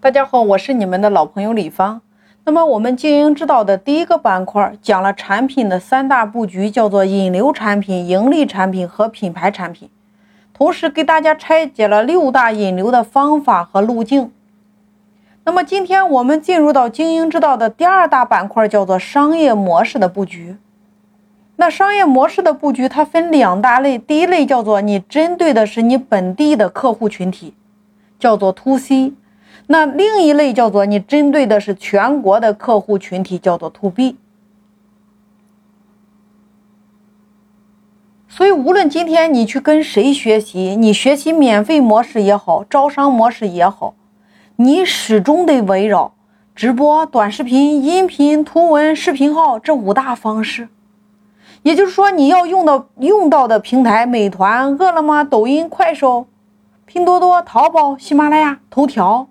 大家好，我是你们的老朋友李芳。那么我们经营之道的第一个板块讲了产品的三大布局，叫做引流产品、盈利产品和品牌产品。同时给大家拆解了六大引流的方法和路径。那么今天我们进入到经营之道的第二大板块，叫做商业模式的布局。那商业模式的布局它分两大类，第一类叫做你针对的是你本地的客户群体，叫做 To C。那另一类叫做你针对的是全国的客户群体，叫做 To B。所以，无论今天你去跟谁学习，你学习免费模式也好，招商模式也好，你始终得围绕直播、短视频、音频、图文、视频号这五大方式。也就是说，你要用到用到的平台：美团、饿了么、抖音、快手、拼多多、淘宝、喜马拉雅、头条。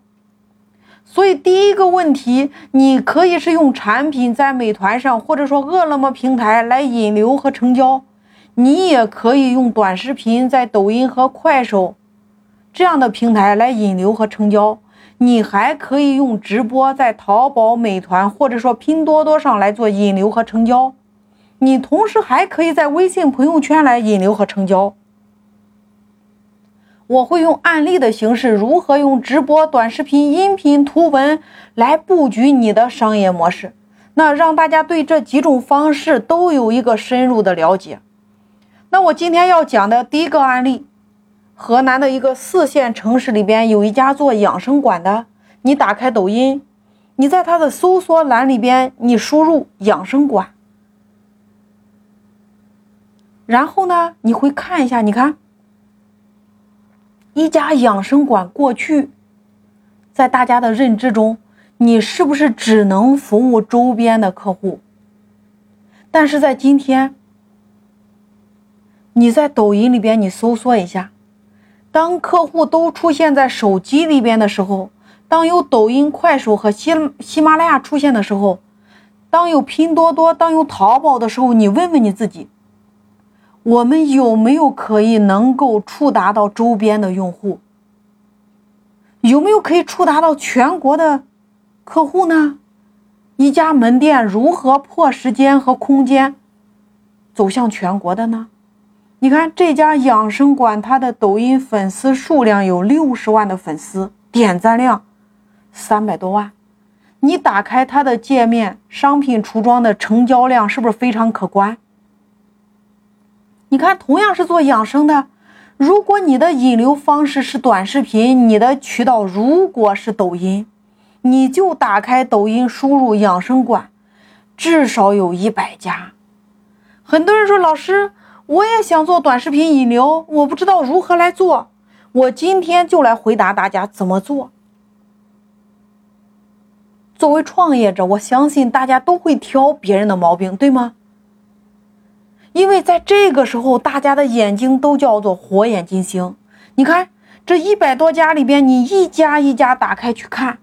所以，第一个问题，你可以是用产品在美团上，或者说饿了么平台来引流和成交；你也可以用短视频在抖音和快手这样的平台来引流和成交；你还可以用直播在淘宝、美团或者说拼多多上来做引流和成交；你同时还可以在微信朋友圈来引流和成交。我会用案例的形式，如何用直播、短视频、音频、图文来布局你的商业模式？那让大家对这几种方式都有一个深入的了解。那我今天要讲的第一个案例，河南的一个四线城市里边有一家做养生馆的。你打开抖音，你在它的搜索栏里边，你输入“养生馆”，然后呢，你会看一下，你看。一家养生馆过去，在大家的认知中，你是不是只能服务周边的客户？但是在今天，你在抖音里边你搜索一下，当客户都出现在手机里边的时候，当有抖音、快手和喜喜马拉雅出现的时候，当有拼多多、当有淘宝的时候，你问问你自己。我们有没有可以能够触达到周边的用户？有没有可以触达到全国的客户呢？一家门店如何破时间和空间走向全国的呢？你看这家养生馆，它的抖音粉丝数量有六十万的粉丝，点赞量三百多万。你打开它的界面，商品橱窗的成交量是不是非常可观？你看，同样是做养生的，如果你的引流方式是短视频，你的渠道如果是抖音，你就打开抖音，输入养生馆，至少有一百家。很多人说，老师，我也想做短视频引流，我不知道如何来做。我今天就来回答大家怎么做。作为创业者，我相信大家都会挑别人的毛病，对吗？因为在这个时候，大家的眼睛都叫做火眼金睛。你看这一百多家里边，你一家一家打开去看，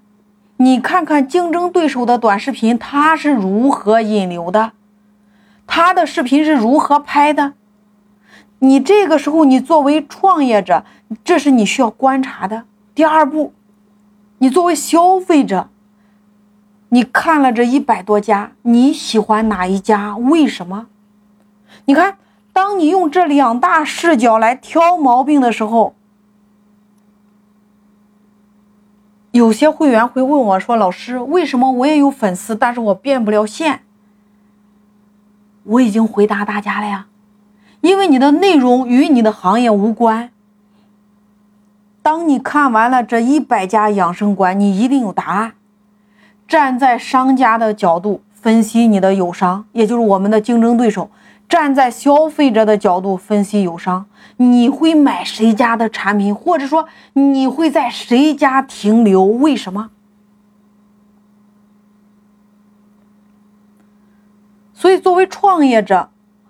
你看看竞争对手的短视频，他是如何引流的，他的视频是如何拍的。你这个时候，你作为创业者，这是你需要观察的。第二步，你作为消费者，你看了这一百多家，你喜欢哪一家？为什么？你看，当你用这两大视角来挑毛病的时候，有些会员会问我说：“老师，为什么我也有粉丝，但是我变不了现？”我已经回答大家了呀，因为你的内容与你的行业无关。当你看完了这一百家养生馆，你一定有答案。站在商家的角度分析你的友商，也就是我们的竞争对手。站在消费者的角度分析友商，你会买谁家的产品，或者说你会在谁家停留？为什么？所以，作为创业者，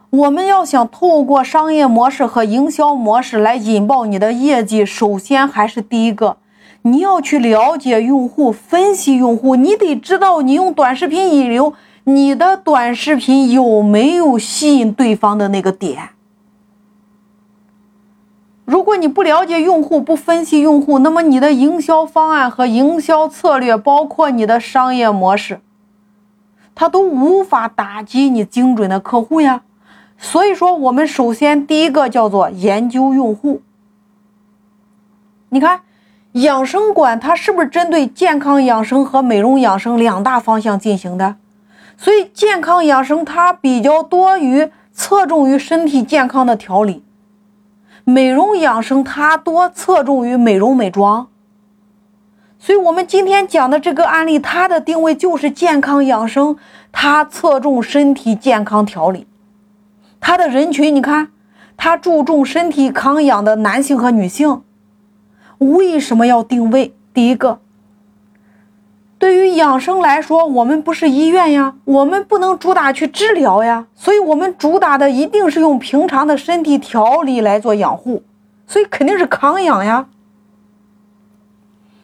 我们要想透过商业模式和营销模式来引爆你的业绩，首先还是第一个，你要去了解用户，分析用户，你得知道你用短视频引流。你的短视频有没有吸引对方的那个点？如果你不了解用户，不分析用户，那么你的营销方案和营销策略，包括你的商业模式，它都无法打击你精准的客户呀。所以说，我们首先第一个叫做研究用户。你看，养生馆它是不是针对健康养生和美容养生两大方向进行的？所以，健康养生它比较多于侧重于身体健康的调理。美容养生它多侧重于美容美妆，所以我们今天讲的这个案例，它的定位就是健康养生，它侧重身体健康调理。它的人群，你看，它注重身体康养的男性和女性。为什么要定位？第一个。对于养生来说，我们不是医院呀，我们不能主打去治疗呀，所以我们主打的一定是用平常的身体调理来做养护，所以肯定是康养呀。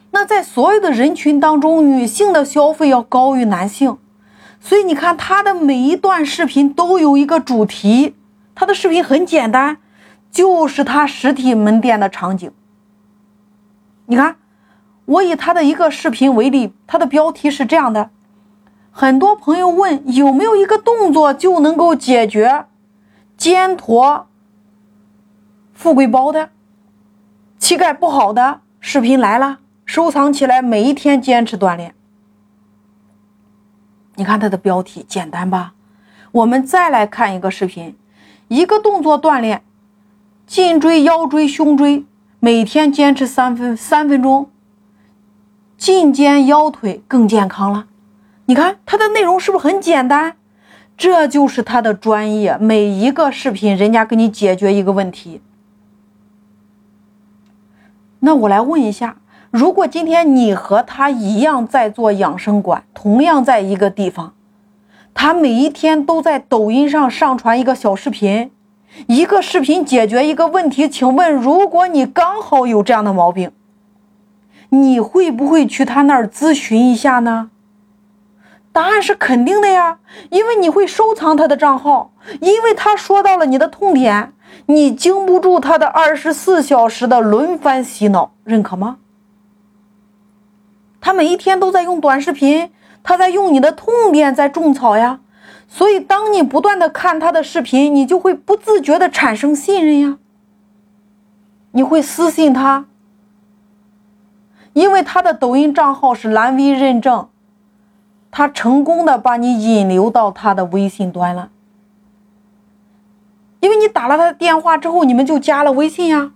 那在所有的人群当中，女性的消费要高于男性，所以你看他的每一段视频都有一个主题，他的视频很简单，就是他实体门店的场景。你看。我以他的一个视频为例，他的标题是这样的：很多朋友问有没有一个动作就能够解决肩驼、富贵包的膝盖不好的视频来了，收藏起来，每一天坚持锻炼。你看他的标题简单吧？我们再来看一个视频，一个动作锻炼颈椎、腰椎、胸椎，每天坚持三分三分钟。进肩腰腿更健康了，你看它的内容是不是很简单？这就是他的专业。每一个视频，人家给你解决一个问题。那我来问一下，如果今天你和他一样在做养生馆，同样在一个地方，他每一天都在抖音上上传一个小视频，一个视频解决一个问题。请问，如果你刚好有这样的毛病？你会不会去他那儿咨询一下呢？答案是肯定的呀，因为你会收藏他的账号，因为他说到了你的痛点，你经不住他的二十四小时的轮番洗脑，认可吗？他每一天都在用短视频，他在用你的痛点在种草呀，所以当你不断的看他的视频，你就会不自觉的产生信任呀，你会私信他。因为他的抖音账号是蓝 V 认证，他成功的把你引流到他的微信端了。因为你打了他的电话之后，你们就加了微信呀。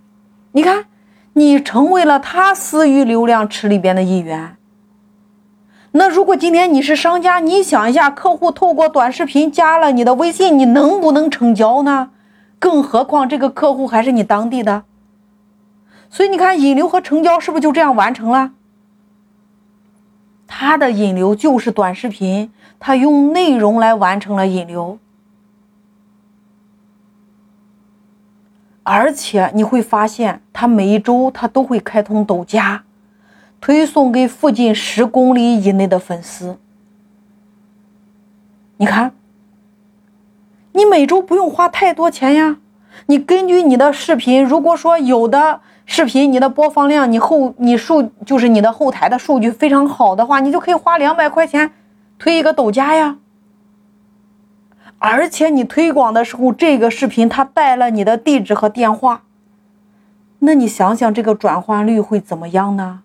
你看，你成为了他私域流量池里边的一员。那如果今天你是商家，你想一下，客户透过短视频加了你的微信，你能不能成交呢？更何况这个客户还是你当地的。所以你看，引流和成交是不是就这样完成了？他的引流就是短视频，他用内容来完成了引流，而且你会发现，他每一周他都会开通抖加，推送给附近十公里以内的粉丝。你看，你每周不用花太多钱呀，你根据你的视频，如果说有的。视频你的播放量，你后你数就是你的后台的数据非常好的话，你就可以花两百块钱推一个抖加呀。而且你推广的时候，这个视频它带了你的地址和电话，那你想想这个转换率会怎么样呢？